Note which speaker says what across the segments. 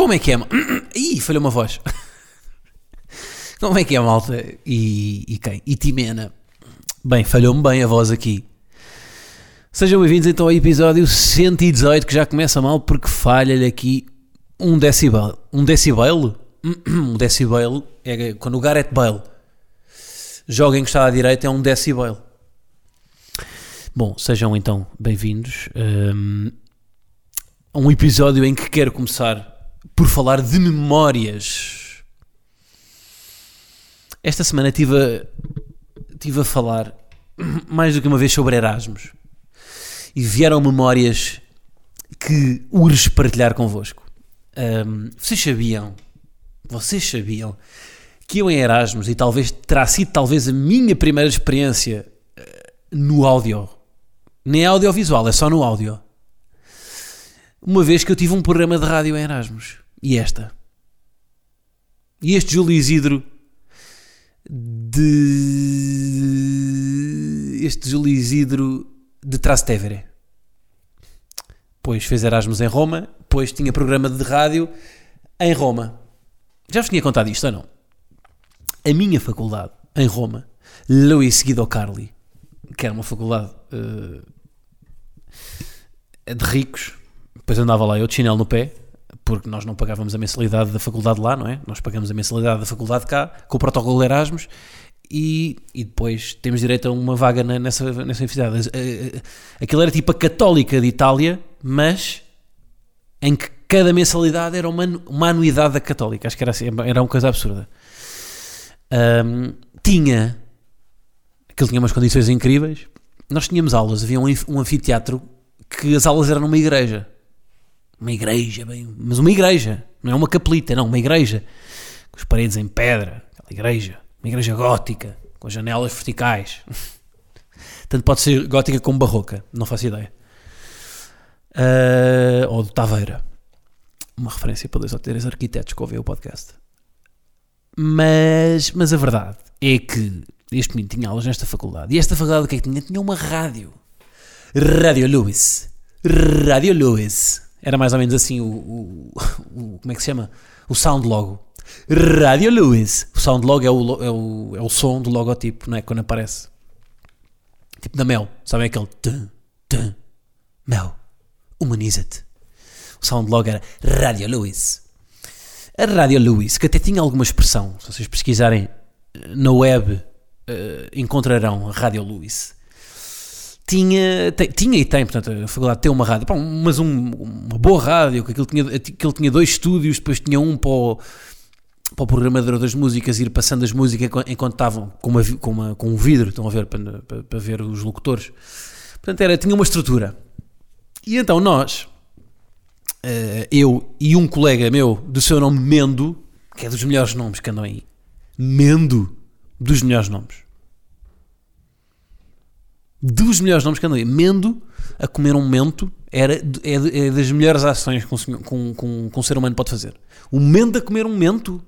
Speaker 1: Como é que é? Ih, falhou uma voz. Como é que é, malta? E, e quem? E Timena. Bem, falhou-me bem a voz aqui. Sejam bem-vindos então ao episódio 118, que já começa mal porque falha-lhe aqui um decibel. Um decibel? Um decibel é quando o Gareth Bale joga encostado à direita é um decibel. Bom, sejam então bem-vindos hum, a um episódio em que quero começar por falar de memórias. Esta semana estive a, estive a falar mais do que uma vez sobre Erasmus e vieram memórias que urge partilhar convosco. Ahm, vocês sabiam, vocês sabiam que eu em Erasmus e talvez terá sido talvez a minha primeira experiência eh, no áudio, nem audiovisual, é só no áudio uma vez que eu tive um programa de rádio em Erasmus. E esta. E este Júlio Isidro de. Este Júlio Isidro de Trastevere. Pois fez Erasmus em Roma, depois tinha programa de rádio em Roma. Já vos tinha contado isto ou não? A minha faculdade, em Roma, Luis Guido Carli, que era uma faculdade eh, de ricos, depois andava lá eu de chinelo no pé, porque nós não pagávamos a mensalidade da faculdade lá, não é? Nós pagamos a mensalidade da faculdade cá, com o protocolo Erasmus, e, e depois temos direito a uma vaga na- nessa, nessa universidade. Eh, eh, Aquilo era tipo a católica de Itália, mas em que cada mensalidade era uma, uma anuidade da católica. Acho que era, assim, era uma coisa absurda. Ahm, tinha, aquilo tinha umas condições incríveis. Nós tínhamos aulas, havia um, um anfiteatro que as aulas eram numa igreja. Uma igreja, bem, mas uma igreja, não é uma capelita, não, uma igreja. Com as paredes em pedra, aquela igreja, uma igreja gótica, com as janelas verticais. Tanto pode ser gótica como barroca, não faço ideia. Ah, ou de Taveira. Uma referência para dois ou três arquitetos que ouvem o podcast. Mas, mas a verdade é que este menino tinha aulas nesta faculdade. E esta faculdade o que é que tinha? Tinha uma rádio. Rádio Lewis. Rádio Lewis. Era mais ou menos assim o, o- o- Como é que se chama? O sound logo. Rádio Lewis. O sound logo é o, é o, é o som do logotipo, não é? Quando aparece. Tipo da Mel. Sabem aquele. Tum, tum, Mel. Humaniza-te. O sound logo era Rádio Lewis. A Rádio Lewis, que até tinha alguma expressão. Se vocês pesquisarem eh, na web, eh, encontrarão a Rádio Lewis tinha, te- tinha e tem, portanto, a faculdade tem uma rádio, pá, mas um- uma boa rádio, que aquilo tinha, aquilo tinha dois estúdios, depois tinha um para o, para o programador das músicas ir passando as músicas enquanto- estavam com, uma, com, uma- com um vidro, estão a ver, para, para, para ver os locutores. Portanto, era, tinha uma estrutura. E então nós, eh, eu e um colega meu, do seu nome Mendo, que é dos melhores nomes que andam aí, Mendo, dos melhores nomes dos melhores nomes que aí. Mendo, a comer um mento, era, é, é das melhores ações que um, senhor- que um- que um- ser humano pode fazer. O mendo a comer um mento,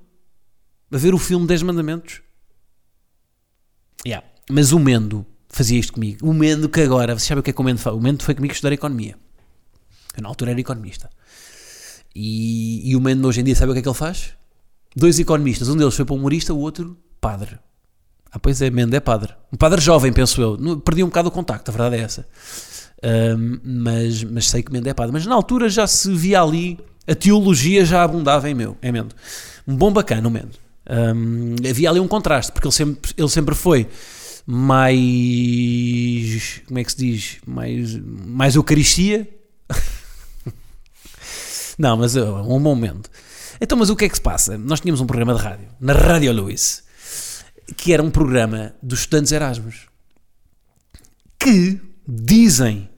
Speaker 1: a ver o filme 10 Mandamentos. Yeah. Mas o Mendo fazia isto comigo. O Mendo que agora, você sabe o que é que o Mendo faz? O Mendo foi comigo estudar Economia. Eu na altura era economista. E, e o Mendo hoje em dia sabe o que é que ele faz? Dois economistas, um deles foi para humorista, o outro padre. Ah, pois é, Mendo é padre. Um padre jovem, penso eu. Perdi um bocado o contacto, a verdade é essa. Ahm, mas, mas sei que Mendo é padre. Mas na altura já se via ali, a teologia já abundava em, meu, em Mendo. Um bom bacana, o Mendo. Ahm, havia ali um contraste, porque ele sempre, ele sempre foi mais. Como é que se diz? Mais, mais Eucaristia. Não, mas um momento. Então, mas o que é que se passa? Nós tínhamos um programa de rádio, na Rádio Luís, que era um programa dos estudantes Erasmus, que dizem,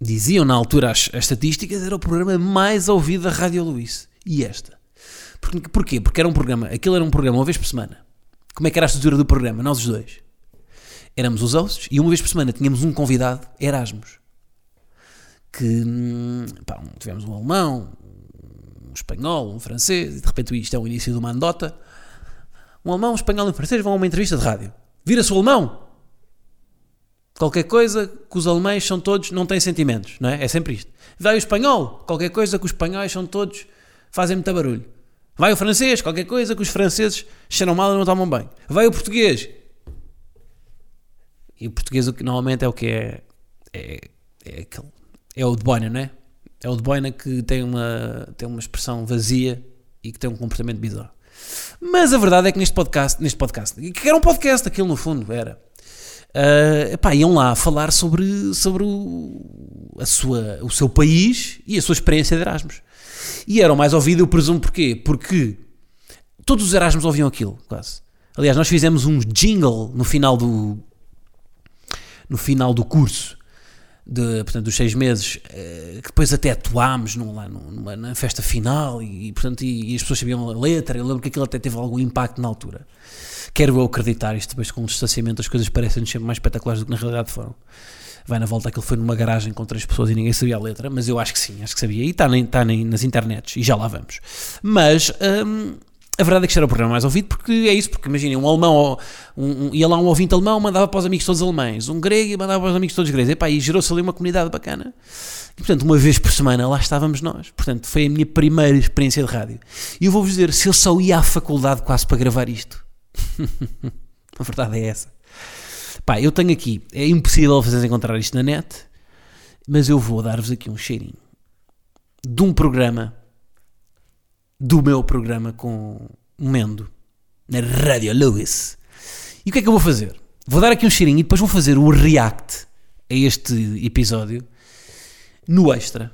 Speaker 1: diziam na altura as, as estatísticas, era o programa mais ouvido da Rádio Luís. E esta? Porque, porquê? Porque era um programa, aquilo era um programa uma vez por semana. Como é que era a estrutura do programa? Nós os dois. Éramos os hosts e uma vez por semana tínhamos um convidado, Erasmus. Que hum, pá, tivemos um alemão, um espanhol, um francês, e de repente isto é o início de uma andota. Um alemão, um espanhol e um francês vão a uma entrevista de rádio. Vira-se o alemão. Qualquer coisa que os alemães são todos, não têm sentimentos, não é? É sempre isto. Vai o espanhol, qualquer coisa que os espanhóis são todos, fazem muito barulho. Vai o francês, qualquer coisa que os franceses cheiram mal e não tomam bem. Vai o português. E o português normalmente é o que é. É, é, aquele, é o de boina, não é? É o de boina que tem uma, tem uma expressão vazia e que tem um comportamento bizarro. Mas a verdade é que neste podcast, neste podcast, que era um podcast, aquilo no fundo era. Uh, epá, iam lá falar sobre, sobre o, a sua, o seu país e a sua experiência de Erasmus. E era o mais ouvido, eu presumo porquê? Porque todos os Erasmus ouviam aquilo, quase. Aliás, nós fizemos um jingle no final do no final do curso de, portanto, dos seis meses, eh, que depois até atuámos num, lá numa, na festa final e, portanto, e, e, as pessoas sabiam a letra. Eu lembro que aquilo até teve algum impacto na altura. Quero eu acreditar, isto depois com o distanciamento as coisas parecem-nos sempre mais espetaculares do que na realidade foram vai na volta, aquilo foi numa garagem com três pessoas e ninguém sabia a letra, mas eu acho que sim, acho que sabia. E está, nem nas internets, e já lá vamos. Mas hum, a verdade é que este era o programa mais ouvido, porque é isso, porque imaginem, um alemão, um, um, ia lá um ouvinte alemão, mandava para os amigos todos alemães, um grego mandava para os amigos todos gregos, Epá, e gerou-se ali uma comunidade bacana. E, portanto, uma vez por semana lá estávamos nós. Portanto, foi a minha primeira experiência de rádio. E eu vou-vos dizer, se eu só ia à faculdade quase para gravar isto. a verdade é essa. Pá, eu tenho aqui, é impossível vocês encontrar isto na net, mas eu vou dar-vos aqui um cheirinho de um programa, do meu programa com Mendo, na Rádio Lewis. E o que é que eu vou fazer? Vou dar aqui um cheirinho e depois vou fazer o react a este episódio no extra.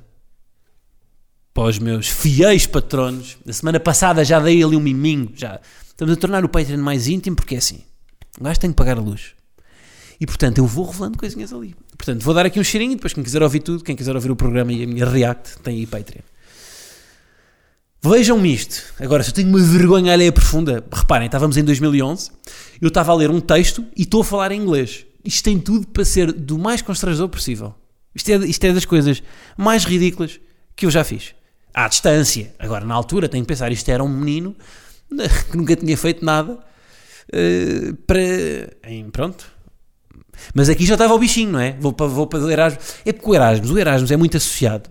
Speaker 1: Para os meus fiéis patronos. Na semana passada já dei ali um miminho. Já. Estamos a tornar o Patreon mais íntimo porque é assim. O gajo tem que pagar a luz. E portanto eu vou revelando coisinhas ali. Portanto, vou dar aqui um cheirinho e depois quem quiser ouvir tudo, quem quiser ouvir o programa e a minha react, tem aí Patreon. Vejam-me isto. Agora, se eu tenho uma vergonha alheia profunda, reparem, estávamos em 2011, eu estava a ler um texto e estou a falar em inglês. Isto tem tudo para ser do mais constrangedor possível. Isto é, isto é das coisas mais ridículas que eu já fiz. À distância. Agora, na altura, tenho que pensar, isto era um menino que nunca tinha feito nada uh, para. Em, pronto, mas aqui já estava o bichinho, não é? Vou para, vou para o Erasmus. É porque o Erasmus, o Erasmus é muito associado.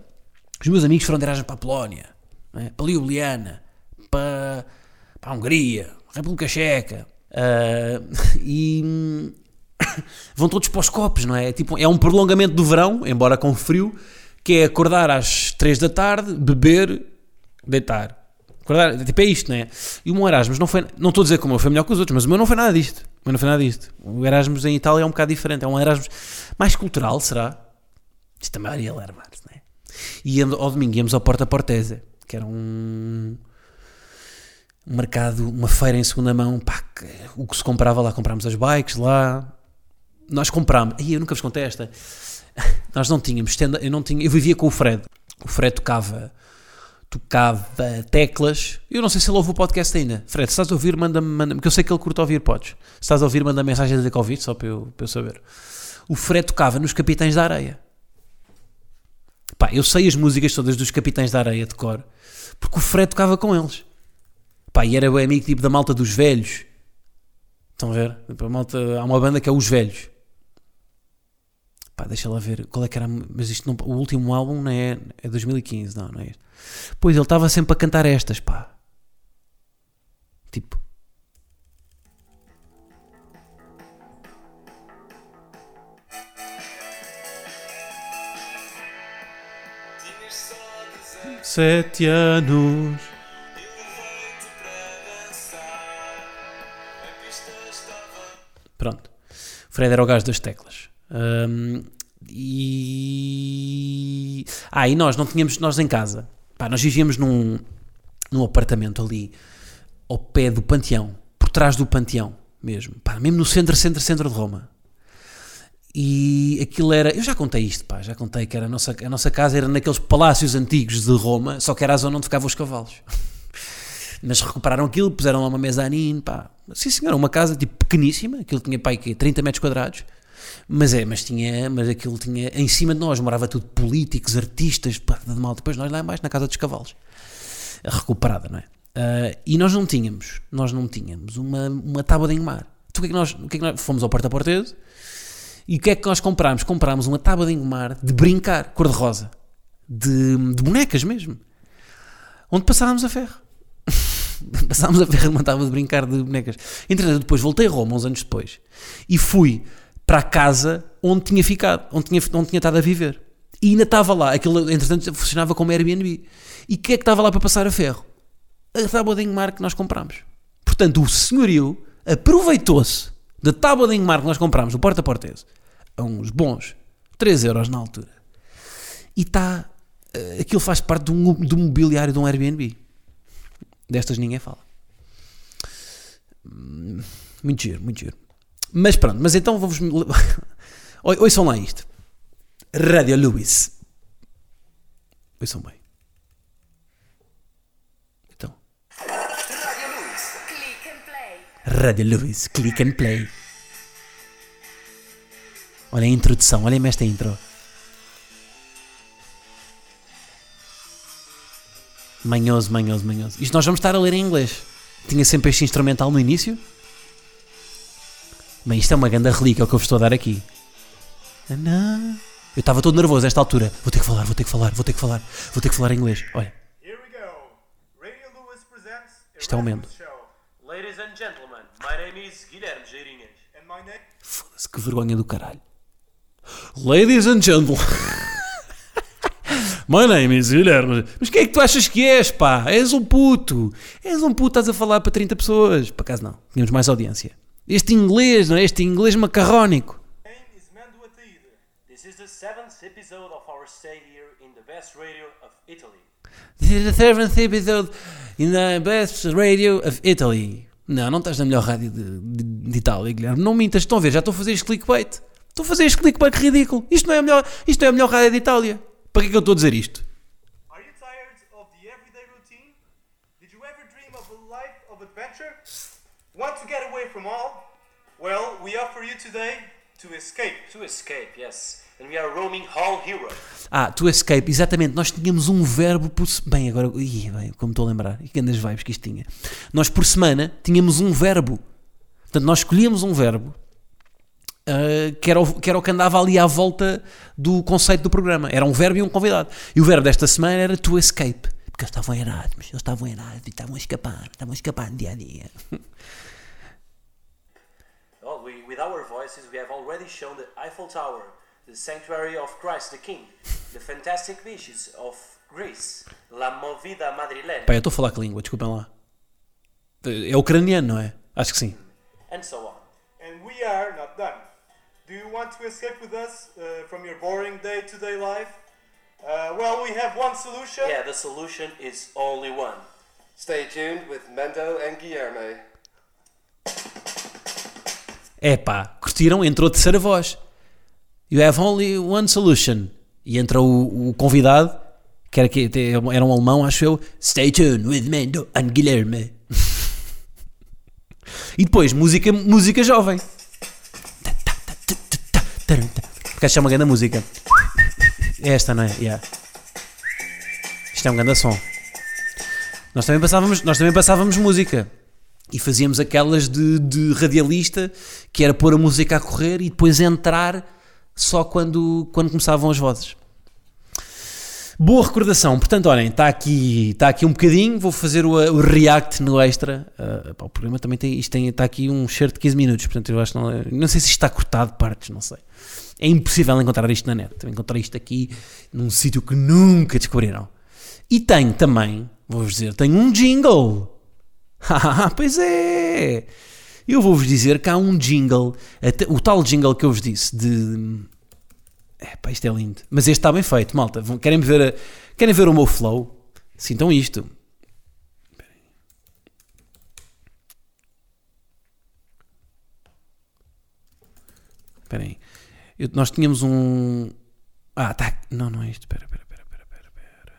Speaker 1: Os meus amigos foram de Erasmus para a Polónia, é? para a Ljubljana, para, para a Hungria, República Checa. Uh, e vão todos para os copos, não é? é? Tipo, é um prolongamento do verão, embora com frio, que é acordar às 3 da tarde, beber, deitar. Acordar, tipo, é isto, não é? E o meu Erasmus não foi, não estou a dizer como eu foi melhor que os outros, mas o meu não foi nada disto. Mas não foi nada disto. O Erasmus em Itália é um bocado diferente. É um Erasmus mais cultural, será? Isto também iria alarmar-se, não é? E ao domingo íamos ao Porta Portese, que era um, mercado, uma feira em segunda mão. Pá, que, o que se comprava lá, comprámos as bikes lá. Nós comprámos. Aí eu nunca vos contei esta. Nós não tínhamos. Eu, não tinha, eu vivia com o Fred. O Fred tocava tocava teclas. Eu não sei se ele ouve o podcast ainda. Fred, se estás a ouvir, manda-me, manda porque eu sei que ele curta ouvir, podes. Se estás a ouvir, manda mensagem a dizer só para eu, para eu saber. O Fred tocava nos Capitães da Areia. Pá, eu sei as músicas todas dos Capitães da Areia de cor, porque o Fred tocava com eles. Pá, e era o amigo tipo da malta dos velhos. Estão a ver? Tipo, a malta, há uma banda que é Os Velhos. Pá, deixa lá ver qual é que era. Mas isto não, o último álbum não é, é 2015, não, não é. Pois ele estava sempre a cantar estas, pá. Tipo. Sete anos. Pronto. Fred era o gajo das teclas. Um, e. Ah, e nós não tínhamos. Nós em casa. Pá, nós vivíamos num, num apartamento ali ao pé do Panteão, por trás do Panteão mesmo, pá, mesmo no centro, centro, centro de Roma. E aquilo era, eu já contei isto, pá, já contei que era a nossa, a nossa casa era naqueles palácios antigos de Roma, só que era a zona onde ficavam os cavalos. Mas recuperaram aquilo, puseram lá uma mezanine, pá. Sim, senhora, uma casa tipo pequeníssima, aquilo tinha pai que 30 metros quadrados. Mas é, mas tinha, mas aquilo tinha, em cima de nós morava tudo políticos, artistas, pá, de mal. Depois nós lá embaixo, na casa dos cavalos. Recuperada, não é? Uh, e nós não tínhamos, nós não tínhamos uma, uma tábua de engomar. Então o que é que nós, o que é que nós fomos ao porta-portese e o que é que nós comprámos? Comprámos uma tábua de engomar de brincar, cor-de-rosa, de, de bonecas mesmo, onde passávamos a ferro. Passámos a ferro numa tábua de brincar de bonecas. Entretanto, depois voltei a Roma, uns anos depois, e fui para a casa onde tinha ficado, onde tinha, onde tinha estado a viver. E ainda estava lá, aquilo, entretanto, funcionava como Airbnb. E o que é que estava lá para passar a ferro? A tábua de engomar que nós comprámos. Portanto, o senhorio aproveitou-se da tábua de engomar que nós comprámos, do porta-portese, a uns bons 3 euros na altura. E está. eh, Aquilo faz parte do, do mobiliário de um Airbnb. Destas ninguém fala. Hum, Muito giro, muito giro. Mas pronto, mas então vamos. Ouçam lá isto. Rádio Lewis. Ouçam bem. Então.
Speaker 2: Click and
Speaker 1: Rádio Lewis, click and play. Olha a introdução, olhem-me esta intro. Manhoso, manhoso, manhoso. Isto nós vamos estar a ler em inglês. Tinha sempre este instrumental no início. Bem, isto é uma grande relíquia o que eu vos estou a dar aqui. Eu estava todo nervoso a esta altura. Vou ter que falar, vou ter que falar, vou ter que falar, vou ter que falar em inglês. Olha.
Speaker 3: Radio
Speaker 1: Isto é o
Speaker 3: Rasmus
Speaker 1: momento.
Speaker 3: show.
Speaker 4: Ladies and gentlemen, my name is Guilherme Geirinhas.
Speaker 3: And my name
Speaker 1: foda-se que vergonha do caralho. Ladies and gentlemen. My name is Guilherme. Mas quem é que tu achas que és, pá? És um puto. És um puto, estás a falar para 30 pessoas. Por acaso não, tínhamos mais audiência. Este inglês, não é? Este inglês macarrónico.
Speaker 3: is Mando Ataída.
Speaker 4: This is the seventh episode of our stay here in the best radio of Italy.
Speaker 1: This is the seventh episode in the best radio of Italy. Não, não estás na melhor rádio de, de, de Itália, Guilherme. Não mintas, estão a ver, já estou a fazer este clickbait. Estou a fazer este clickbait ridículo. Isto não é a melhor, isto não é a melhor rádio de Itália. Para que é que eu estou a dizer isto?
Speaker 3: Are you tired of the everyday routine? Did you ever dream of a life of adventure? Want to get away from all? Well, we offer you today to escape.
Speaker 4: To escape, yes. And we are roaming Hall Hero.
Speaker 1: Ah, to escape, exatamente. Nós tínhamos um verbo por. Bem, agora. Ih, bem, como estou a lembrar. E que grandes vibes que isto tinha. Nós por semana tínhamos um verbo. Portanto, nós escolhíamos um verbo. ah, que, era o, que era o que andava ali à volta do conceito do programa. Era um verbo e um convidado. E o verbo desta semana era to escape. Porque eles estavam Erasmus, eles estavam Erasmus e estavam a escapar, estavam a escapar no dia a dia.
Speaker 4: Well, we, with our voices, we have already shown the Eiffel Tower, the sanctuary of Christ the King, the fantastic beaches of Greece, La Movida Madrileña,
Speaker 1: Pá, eu estou a falar que língua, desculpem lá. É ucraniano, não é? Acho que sim.
Speaker 4: and so on.
Speaker 3: And we are not done. Do you want to escape with us uh, from your boring day to day life? Uh, well, we have one solution.
Speaker 4: Yeah, the solution is only one.
Speaker 5: Stay tuned with Mendo and Guilherme.
Speaker 1: É pá, curtiram? Entrou a terceira voz. You have only one solution. E entra o, o convidado, que era, que era um alemão, acho eu. Stay tuned with Mendo and Guilherme. e depois, música, música jovem. Porque esta é uma grande música. É esta, não é? Yeah. Isto é um grande som. Nós também passávamos, nós também passávamos música. E fazíamos aquelas de, de radialista, que era pôr a música a correr e depois entrar só quando, quando começavam as vozes. Boa recordação. Portanto, olhem, está aqui, está aqui um bocadinho. Vou fazer o, o react no extra. Ah, pá, o programa também tem, isto tem, está aqui um cheiro de 15 minutos. Portanto, eu acho não, não sei se isto está cortado partes, não sei. É impossível encontrar isto na net. Encontrar isto aqui num sítio que nunca descobrirão. E tenho também, vou-vos dizer, tenho um jingle. Ah, pois é! Eu vou-vos dizer que há um jingle, o tal jingle que eu vos disse de. É pá, isto é lindo. Mas este está bem feito, malta. Querem ver, a- querem ver o meu flow? Sintam isto. Espera aí. Eu- nós tínhamos um. Ah, tá. Não, não é isto. Espera, espera, espera, espera, espera,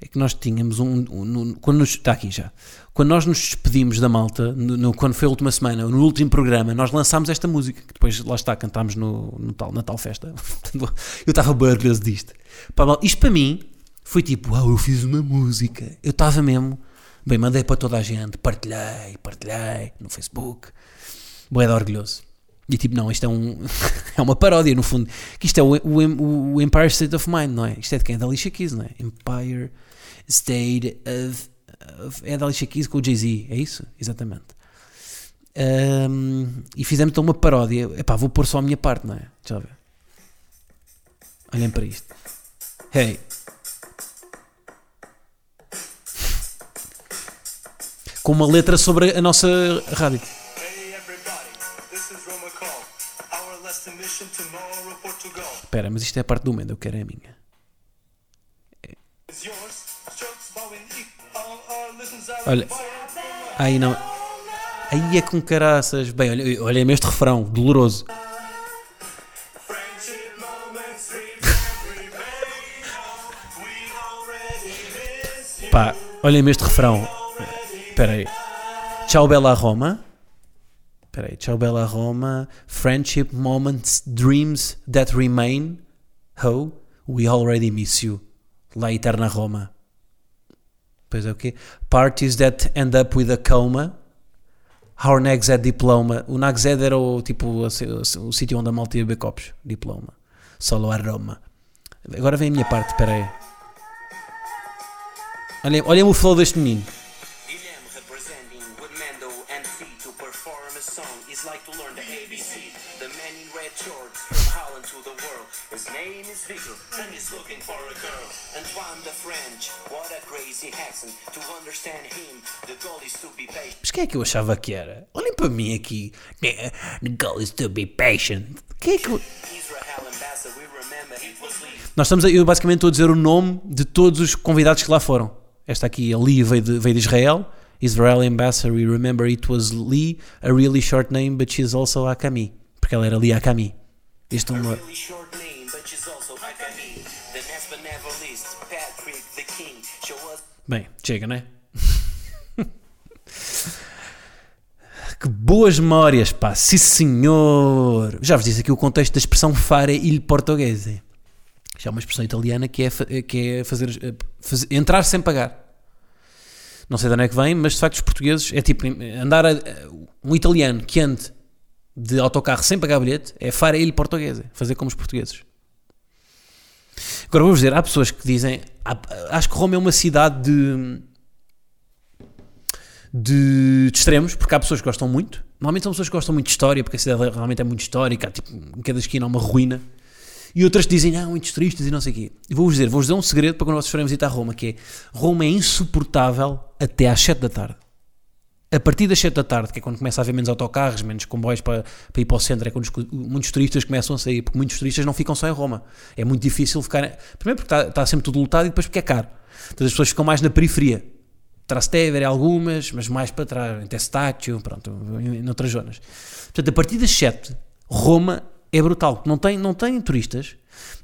Speaker 1: é que nós tínhamos um. um- no- quando nos, está aqui já. Quando nós nos despedimos da malta, no, no- quando foi a última semana, no último programa, nós lançámos esta música, que depois lá está, cantámos no, no tal, na tal festa. Eu estava orgulhoso disto. Pá, isto para mim foi tipo, uau, eu fiz uma música. Eu estava mesmo, bem, mandei para toda a gente, partilhei, partilhei no Facebook. Boé de orgulhoso. E tipo, não, isto é, um, é uma paródia, no fundo. Que isto é o, o, o Empire State of Mind, não é? Isto é de quem? É da Alicia Keys, não é? Empire State of. É da Alicia Keys com o Jay-Z, é isso? Exatamente. Ahm, e fizemos então uma paródia. Epá, vou pôr só a minha parte, não é? Deixa eu ver. Olhem para isto. Hey. Com uma letra sobre a nossa rádio.
Speaker 3: Hey.
Speaker 1: Espera, mas isto é a parte do momento, eu quero é a minha.
Speaker 3: Is
Speaker 1: Olha. Aí não. Aí é com caraças. Bem, olha, olhem este refrão, doloroso. Pá, olhem este refrão. Espera aí. Tchau, Bela Roma. Espera aí. Tchau, Bela Roma. Friendship moments, dreams that remain. Ho, we already miss you. La Eterna Roma. Pois é o quê? Parties that end up with a coma. Our Nags at Diploma. O Nags Ed era o, tipo, o, sítio onde a malta ia beber copos. Diploma. Solo a Roma. Agora vem a minha parte, espera aí. Olhem, olhem o flow deste menino.
Speaker 2: His name is Victor and he's looking for a girl. Antoine the French, what a crazy accent. To understand him, the goal is to be patient.
Speaker 1: Mas quem é que eu achava que era? Olhem para mim aqui. The goal is to be patient. Quem é que eu...
Speaker 2: Israel ambassador, we remember it was Lee.
Speaker 1: Nós estamos a, eu basicamente estou a dizer o nome de todos os convidados que lá foram. Esta aqui, a Lee, veio de, veio de Israel. Israel Ambassador, we remember it was Lee, a really short name, but she's also Akami. Porque ela era Lee Akami. Este é uma... Bem, chega, não é? que boas memórias, pá, sim senhor! Já vos disse aqui o contexto da expressão fare il portoghese. Já é uma expressão italiana que é, que é fazer, eh, faz- entrar sem pagar. Não sei de onde é que vem, mas de facto os portugueses é tipo andar a, um italiano que ande de autocarro sem pagar bilhete é fare il portoghese, fazer como os portugueses. Agora vou-vos dizer, há pessoas que dizem, há- acho que Roma é uma cidade de, de, de extremos, porque há pessoas que gostam muito. Normalmente são pessoas que gostam muito de história, porque a cidade realmente é muito histórica, há, tipo, em cada esquina há uma ruína. E outras que dizem, não, muitos turistas e não sei o quê. E vou-vos dizer, vou-vos dar um segredo para quando vocês forem visitar Roma, que é, Roma é insuportável até às 7 da tarde. A partir das 7 da tarde, que é quando começa a haver menos autocarros, menos comboios para, para ir para o centro, é quando os- muitos turistas começam a sair, porque muitos turistas não ficam só em Roma. É muito difícil ficar. Primeiro porque está, está sempre tudo lotado e depois porque é caro. Então as pessoas ficam mais na periferia. Trastevere, algumas, mas mais para trás, em Testaccio, pronto, em, em outras zonas. Portanto, a partir das 7, Roma é brutal. Não tem, não tem turistas.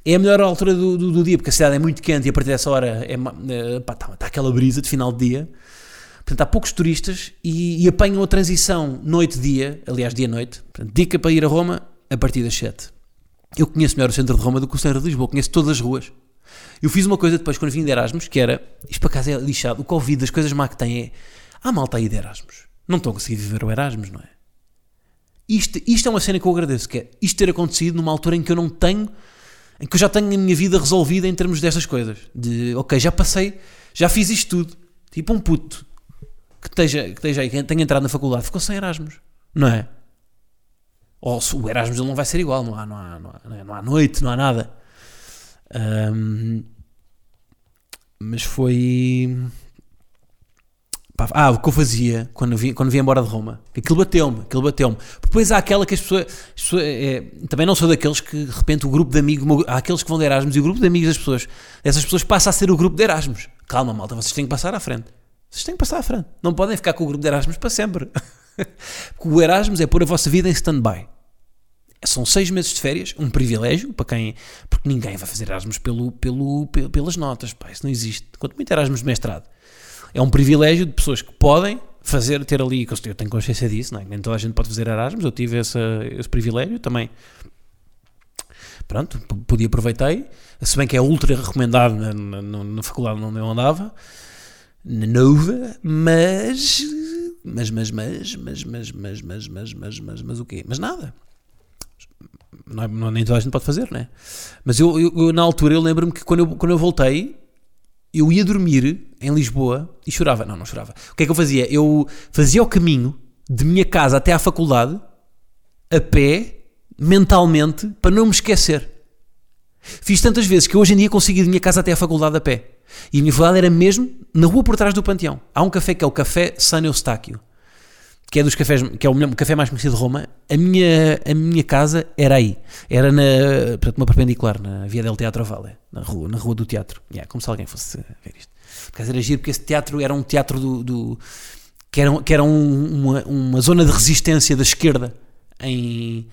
Speaker 1: É a melhor altura do, do, do dia, porque a cidade é muito quente e a partir dessa hora é, eh, pá, está, está aquela brisa de final de dia. Portanto, há poucos turistas e, e apanham a transição noite-dia, aliás, dia-noite. Dica para ir a Roma a partir das 7. Eu conheço melhor o centro de Roma do que o centro de Lisboa, conheço todas as ruas. Eu fiz uma coisa depois quando vim de Erasmus, que era, isto para casa é lixado, o Covid, das coisas má que tem é, há malta aí de Erasmus. Não estão a conseguir viver o Erasmus, não é? Isto, isto é uma cena que eu agradeço, que é isto ter acontecido numa altura em que eu não tenho, em que eu já tenho a minha vida resolvida em termos destas coisas. De, ok, já passei, já fiz isto tudo. Tipo um puto que esteja, que esteja aí, que tenha entrado na faculdade, ficou sem Erasmus, não é? Ou o Erasmus não vai ser igual, não há, não há, não há, não há noite, não há nada. Ahm, mas foi. Ah, o que eu fazia quando vim, quando vim embora de Roma. Aquilo bateu-me, aquilo bateu-me. Depois há aquela que as pessoas. as pessoas- é, também não sou daqueles que de repente o grupo de amigos. Há aqueles que vão de Erasmus e o grupo de amigos das pessoas. Essas pessoas passa a ser o grupo de Erasmus. Calma, malta, vocês têm que passar à frente. Vocês têm que passar à frente. Não podem ficar com o grupo de Erasmus para sempre. Porque o Erasmus é pôr a vossa vida em stand-by. são seis meses de férias, um privilégio para quem. Porque ninguém vai fazer Erasmus pelo, pelo, pe- pelas notas, pá, isso não existe. Quanto muito Erasmus de mestrado. É um privilégio de pessoas que podem fazer, ter ali. Eu tenho consciência disso, não é? Nem toda a gente pode fazer Erasmus, eu tive essa, esse privilégio também. Pronto, podia aproveitei. Se bem que é ultra recomendado na, na, na- na faculdade onde eu andava, Nova, mas. Mas, mas, mas, mas, mas, mas, mas, mas, mas, mas, mas o quê? Mas nada. Não é, não, nem toda a gente pode fazer, não é? Mas eu, eu- na altura, eu lembro-me que quando eu, quando eu voltei, eu ia dormir em Lisboa e chorava. Não, não chorava. O que é que eu fazia? Eu fazia o caminho de minha casa até à faculdade a pé, mentalmente, para não me esquecer. Fiz tantas vezes que hoje em dia consigo ir de minha casa até à faculdade a pé. E a minha faculdade era mesmo na rua por trás do Panteão. Há um café que é o Café San Eustáquio, que é dos cafés, que é o melhor- o café mais conhecido de Roma. A minha, a minha casa era aí. Era na, portanto, uma perpendicular, na Via del Teatro Valle, na rua, na rua do teatro. Yeah, como se alguém fosse ver isto. Por era giro, porque esse teatro era um teatro do. do- que era, que era um- uma, uma zona de resistência da esquerda em,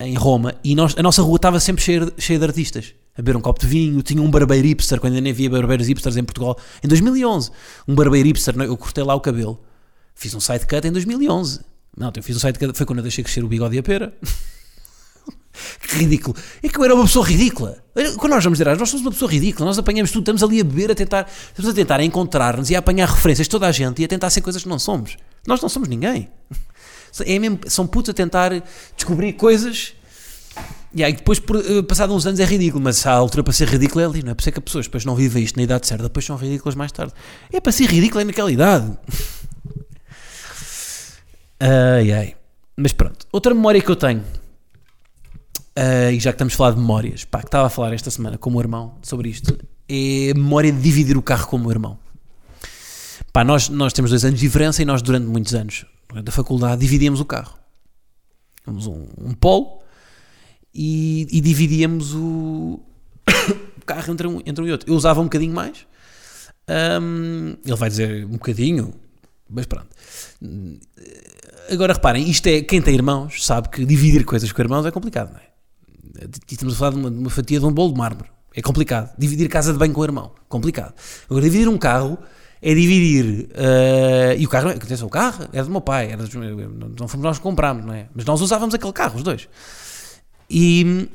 Speaker 1: em Roma e nós, a nossa rua estava sempre cheia, cheia de artistas. A beber um copo de vinho, tinha um barbeiro hipster, quando ainda nem havia barbeiros hipsters em Portugal, em 2011. Um barbeiro hipster, eu cortei lá o cabelo. Fiz um sidecut em 2011. Não, eu fiz um sidecut, foi quando eu deixei crescer o bigode e a pera. que ridículo. É que eu era uma pessoa ridícula. Quando nós vamos dizer, nós somos uma pessoa ridícula, nós apanhamos tudo, estamos ali a beber, a tentar, estamos a tentar encontrar-nos e a apanhar referências de toda a gente e a tentar ser coisas que não somos. Nós não somos ninguém. É mesmo, são putos a tentar descobrir coisas e aí depois, por, eh, passado uns anos, é ridículo, mas a altura para ser ridículo é ali, não é? Por isso é que as pessoas depois não vivem isto na idade certa, depois são ridículas mais tarde. É para ser ridículo é naquela idade. Ai ai. Mas pronto, outra memória que eu tenho, ah, e já que estamos a falar de memórias, pá, que estava a falar esta semana com o meu irmão sobre isto, é a memória de dividir o carro com o meu irmão. Pá, nós, nós temos dois anos de diferença e nós, durante muitos anos da faculdade, dividíamos o carro. Tínhamos um, um polo e, e dividíamos o, o carro entre um, entre um e outro. Eu usava um bocadinho mais. Hum, ele vai dizer um bocadinho, mas pronto. Agora reparem, isto é, quem tem irmãos sabe que dividir coisas com irmãos é complicado, não é? Estamos a falar de uma, de uma fatia de um bolo de mármore. É complicado. Dividir casa de banho com o irmão. Complicado. Agora, dividir um carro é dividir. eh, e o carro, atenção, o carro é do meu pai. Era dos, não fomos nós que comprámos, não é? Mas nós usávamos aquele carro, os dois. E,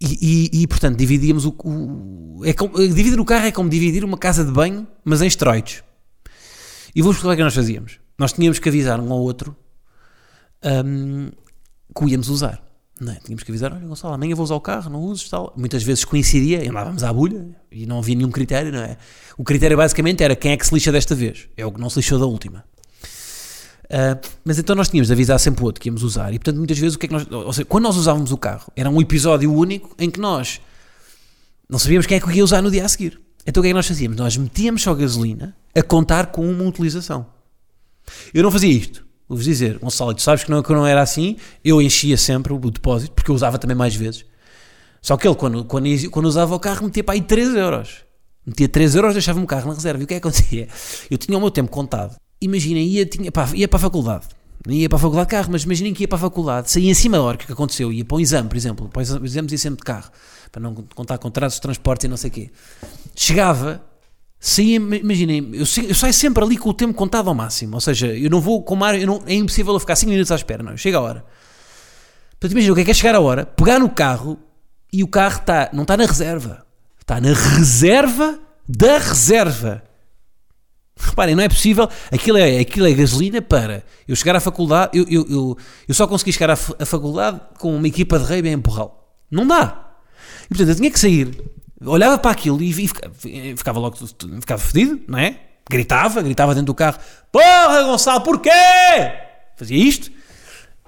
Speaker 1: e, e, e, portanto, dividíamos o. o- é como- dividir o carro é como dividir uma casa de banho, mas em esteroides. E vou explicar o que nós fazíamos. Nós tínhamos que avisar um ao outro hum, que o íamos usar. Não é? Tínhamos que avisar, olha Gonçalo, amanhã vou usar o carro, não uses, tal. Muitas vezes coincidia, e andávamos à bulha, e não havia nenhum critério, não é? O critério basicamente era quem é que se lixa desta vez. É o que não se lixou da última. Ah, mas então nós tínhamos de avisar sempre o outro que íamos usar. E portanto, muitas vezes, o que é que nós. Ou seja, quando nós usávamos o carro, era um episódio único em que nós não sabíamos quem é que ia usar no dia a seguir. Então o que é que nós fazíamos? Nós metíamos só gasolina a contar com uma utilização. Eu não fazia isto. Vou-vos dizer, Gonçalo, tu sabes que não, que não era assim. Eu enchia sempre o depósito, porque eu usava também mais vezes. Só que ele, quando, quando, quando usava o carro, metia para aí 3 euros. Metia 3 euros, deixava-me o carro na reserva. E o que é que acontecia? Eu tinha o meu tempo contado. Imaginem, ia, tinha, pá, ia para a faculdade. Não ia para a faculdade de carro, mas imaginem que ia para a faculdade, saía em cima da hora, o que é aconteceu? Ia para um exame, por exemplo. Para os exames ia sempre de carro, para não contar contratos de transporte e não sei o quê. Chegava, saía, imaginem, eu, sa- eu saio sempre ali com o tempo contado ao máximo. Ou seja, eu não vou com eu não, é impossível eu ficar 5 minutos à espera, não. Chega a hora. Portanto, imagina o que é que é chegar a hora, pegar no carro e o carro está, não está na reserva, está na reserva da reserva. Reparem, não é possível. Aquilo é, aquilo é gasolina para eu chegar à faculdade. Eu, eu, eu, eu só consegui chegar à, fa- à faculdade com uma equipa de rei bem empurrá-lo. Não dá. E portanto eu tinha que sair, olhava para aquilo e, e fica- ficava logo ficava fedido, não é? Gritava, gritava dentro do carro: Porra, Gonçalo, porquê? Fazia isto.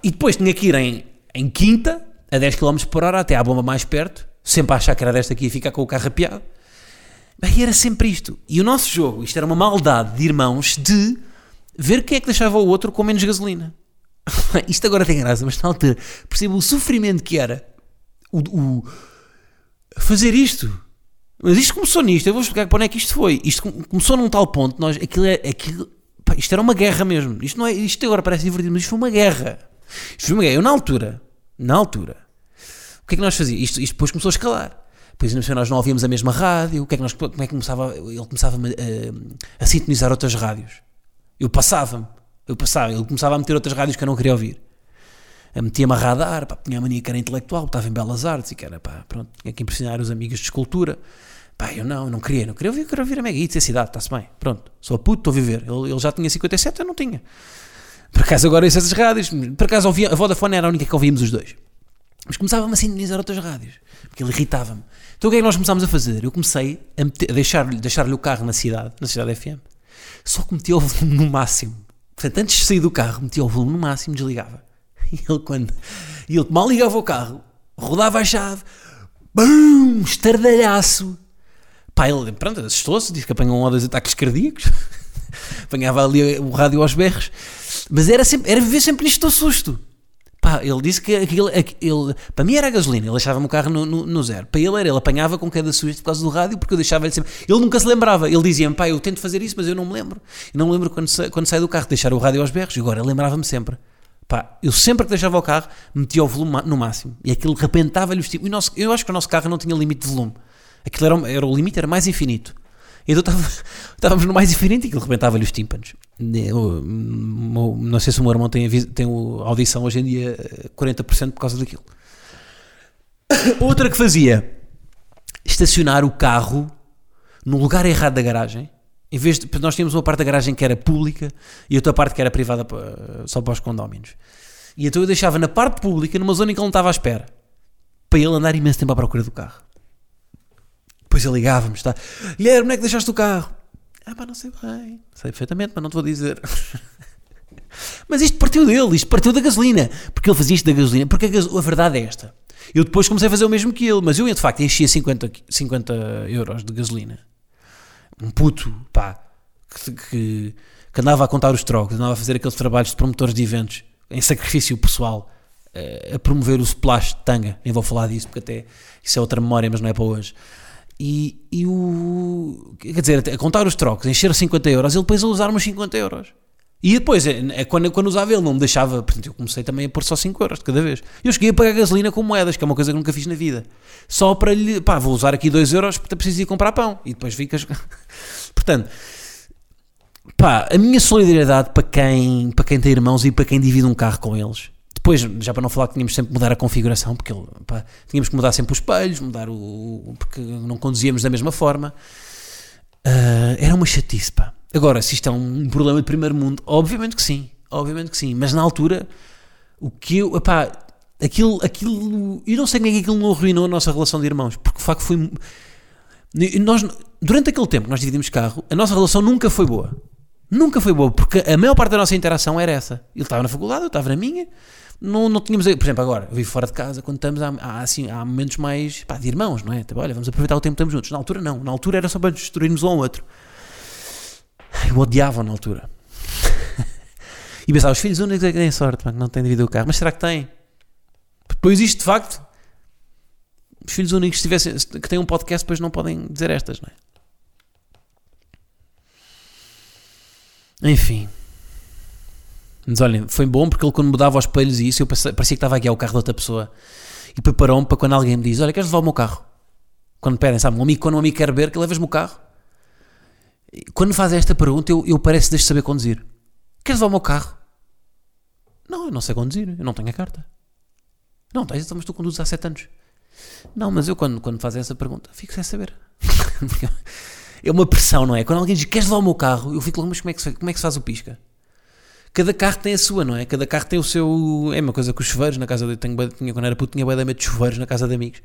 Speaker 1: E depois tinha que ir em, em quinta, a 10 km por hora, até à bomba mais perto, sempre a achar que era desta aqui e ficar com o carro apiado. Bem, era sempre isto. E o nosso jogo, isto era uma maldade de irmãos de ver quem é que deixava o outro com menos gasolina. isto agora tem graça, mas na altura percebo o sofrimento que era o, o- fazer isto. Mas isto começou nisto, eu vou explicar para onde é que isto foi. Isto com- começou num tal ponto, nós, aquilo é, aquilo, pá, isto era uma guerra mesmo. Isto, não é, isto agora parece divertido, mas isto foi uma guerra. Isto foi uma guerra. Eu na altura, na altura, o que é que nós fazíamos? Isto, isto depois começou a escalar. Depois nós não ouvíamos a mesma rádio. O que é que nós, como é que começava? Ele começava a, a sintonizar outras rádios. Eu passava-me. Eu passava. Ele começava a meter outras rádios que eu não queria ouvir. Metia-me a radar, pá, tinha a mania que era intelectual, estava em belas artes e que era, pá, pronto, tinha que impressionar os amigos de escultura. Pá, eu não, eu não queria, não queria eu queria ouvir a Mega Hits a cidade, está-se bem, pronto, sou a puto, estou a viver. Ele, ele já tinha 57, eu não tinha. Por acaso agora ouço essas rádios, por acaso ouvia, a Vodafone era a única que ouvíamos os dois. Mas começava-me a sintonizar outras rádios, porque ele irritava-me. Então o que é que nós começámos a fazer? Eu comecei a, a deixar-lhe deixar-lhe o carro na cidade, na cidade FM, só que metia o volume no máximo. Portanto, antes de sair do carro, metia o volume no máximo desligava. E ele, quando. E ele mal ligava o carro, rodava a chave, BUM! Estardalhaço. Pá, ele, pronto, assustou-se, disse que apanhou um ou dois ataques cardíacos, apanhava ali o rádio aos berros, mas era, sempre, era viver sempre nisto do susto. Pá, ele disse que aquilo, aqu- ele, para mim era a gasolina, ele deixava-me o carro no, no- no zero. Para ele era, ele apanhava com cada susto por causa do rádio, porque eu deixava-lhe sempre. Ele nunca se lembrava, ele dizia-me, pá, eu tento fazer isso, mas eu não me lembro. Eu não me lembro quando, quando saio do carro, deixar o rádio aos berros, e agora ele lembrava-me sempre. Pá, eu sempre que deixava o carro, metia o volume no máximo, e aquilo repentava-lhe os tipos. E nosso- Eu acho que o nosso carro não tinha limite de volume. Aquilo era, era o limite, era mais infinito. Então estávamos no mais infinito e aquilo rebentava-lhe os tímpanos. Eu, mo- não sei se o meu irmão tem, tem audição hoje em dia eh, 40% por causa daquilo. Outra que fazia estacionar o carro no lugar errado da garagem. Em vez de, nós tínhamos uma parte da garagem que era pública e outra parte que era privada só para os condóminos. E então eu deixava na parte pública, numa zona em que ele não estava à espera, para ele andar imenso tempo à procura do carro. Depois ele ligava-me, está, Guilherme, onde é que deixaste o carro? Ah, pá, não sei bem. Sei perfeitamente, mas não te vou dizer. mas isto partiu dele, isto partiu da gasolina. Porque ele fazia isto da gasolina. Porque a, a verdade é esta. Eu depois comecei a fazer o mesmo que ele, mas eu de facto enchia 50, qui- 50 euros de gasolina. Um puto, pá, que, que, que andava a contar os trocos, andava a fazer aqueles trabalhos de promotores de eventos em sacrifício pessoal, eh, a promover o splash de tanga. Nem vou falar disso porque até isso é outra memória, mas não é para hoje. E, e o. Quer dizer, a contar os trocos, encher 50 euros, ele depois a usar uns 50 euros. E depois, é, é quando, quando usava ele, não me deixava. Portanto, eu comecei também a pôr só 5 euros de cada vez. Eu cheguei a pagar gasolina com moedas, que é uma coisa que nunca fiz na vida. Só para lhe. pá, vou usar aqui 2 euros porque preciso ir comprar pão. E depois ficas. Portanto, pá, a minha solidariedade para quem, para quem tem irmãos e para quem divide um carro com eles. Depois, já para não falar que tínhamos sempre que mudar a configuração, porque pá, tínhamos que mudar sempre os espelhos, mudar o. porque não conduzíamos da mesma forma. Ah, era uma chatice, pá. Agora, se isto é um problema de primeiro mundo, obviamente que sim, obviamente que sim. Mas na altura, o que eu, pá, aquilo, aquilo, eu não sei como é que aquilo não arruinou a nossa relação de irmãos, porque de facto foi. Nós, durante aquele tempo que nós dividimos carro, a nossa relação nunca foi boa. Nunca foi boa, porque a maior parte da nossa interação era essa. Ele estava na faculdade, eu estava na minha. Não, não tínhamos. Por exemplo, agora, eu vivo fora de casa, quando estamos, há, há, assim, há momentos mais pá, de irmãos, não é? Tipo, olha, vamos aproveitar o tempo que estamos juntos. Na altura, não. Na altura era só para destruirmos um ao outro. Eu odiava na altura. e pensava, os filhos únicos é que têm sorte, não têm dividido o carro. Mas será que têm? Depois isto, de facto, os filhos únicos tivessem, que têm um podcast, depois não podem dizer estas, não é? Enfim. Mas olhem, foi bom porque ele quando mudava os espelhos e isso, eu parecia que estava aqui ao carro de outra pessoa. E preparou-me para quando alguém me diz: Olha, queres levar o meu carro? Quando pedem, sabe? Um amigo, quando um amigo quer beber, que levas-me o carro. Quando fazem esta pergunta, eu, eu parece deixo saber conduzir. Queres levar o meu carro? Não, eu não sei conduzir, eu não tenho a carta. Não, tens, então, mas tu conduzes há 7 anos. Não, mas eu quando, quando fazem essa pergunta, fico sem saber. É uma pressão, não é? Quando alguém diz queres levar o meu carro, eu fico logo, mas como é que como é que se faz o pisca? Cada carro tem a sua, não é? Cada carro tem o seu. É uma coisa que os chuveiros na casa de. Tenho, tinha, quando era puto, tinha de de chuveiros na casa de amigos.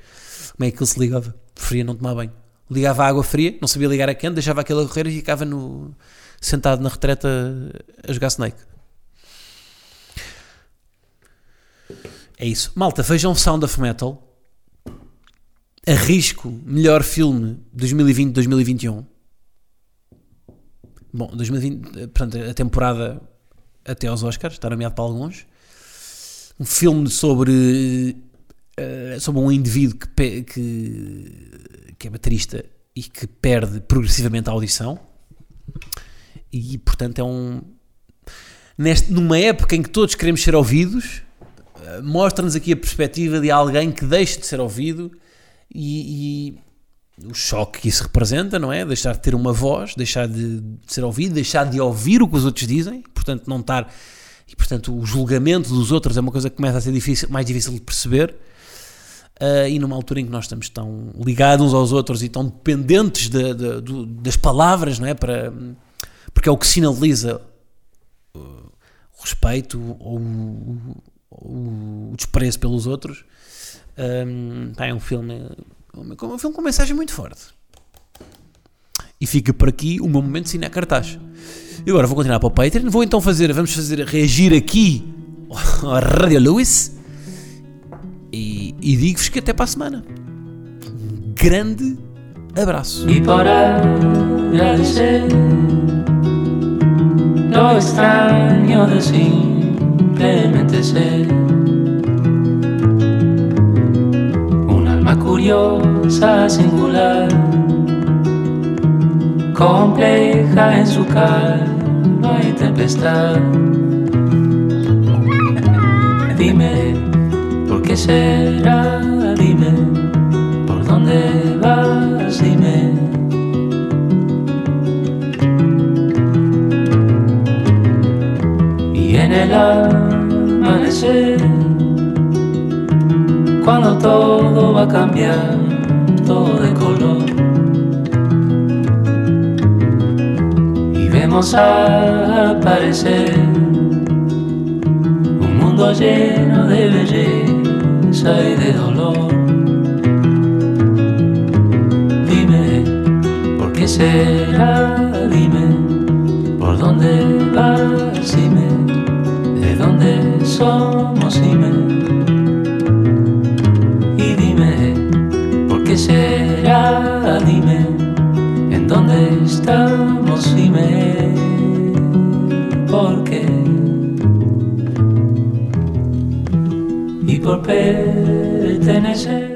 Speaker 1: Como é que ele se ligava? Preferia não tomar banho. Ligava a água fria, não sabia ligar a quente, deixava aquilo a correr e ficava no, sentado na retreta a jogar Snake. É isso. Malta, vejam Sound of Metal. Arrisco melhor filme 2020-2021. Bom, 2020, eh, portanto, a temporada até aos Oscars, está nomeado para alguns. Um filme sobre, eh, sobre um indivíduo que, que, que é baterista e que perde progressivamente a audição. E, portanto, é um. Neste, numa época em que todos queremos ser ouvidos, eh, mostra-nos aqui a perspectiva de alguém que deixa de ser ouvido e, e o choque que isso representa, não é? Deixar de ter uma voz, deixar de, ser ouvido, deixar de ouvir o que os outros dizem, portanto, não estar. E, portanto, o julgamento dos outros é uma coisa que começa a ser difícil, mais difícil de perceber. Uh, e numa altura em que nós estamos tão ligados uns aos outros e tão dependentes de- de- do- das palavras, não é? Para, porque é o que sinaliza uh, o respeito ou o, o- desprezo pelos outros. Um, é um filme, um, um filme com mensagem muito forte. E fica por aqui o meu momento de cine a cartaz. E agora vou continuar para o Patreon. Vou então fazer, vamos fazer reagir aqui à Radio Lewis. E, e digo-vos que até para a semana. Um grande abraço.
Speaker 6: y por agradecer lo extraño de simplemente ser un alma curiosa, singular, compleja en su calma y tempestad. Dime, ¿por qué será? Dime, ¿por dónde vas? Dime. Y en el amanecer, cuando todo va a cambiar, todo de color. Y vemos aparecer un mundo lleno de belleza y de dolor. Dime, ¿por qué será? Dime, ¿por dónde vas? Dime, ¿de dónde somos? Dime. Y dime, ¿por qué será? Dime, ¿en dónde estamos? Dime, pertenecer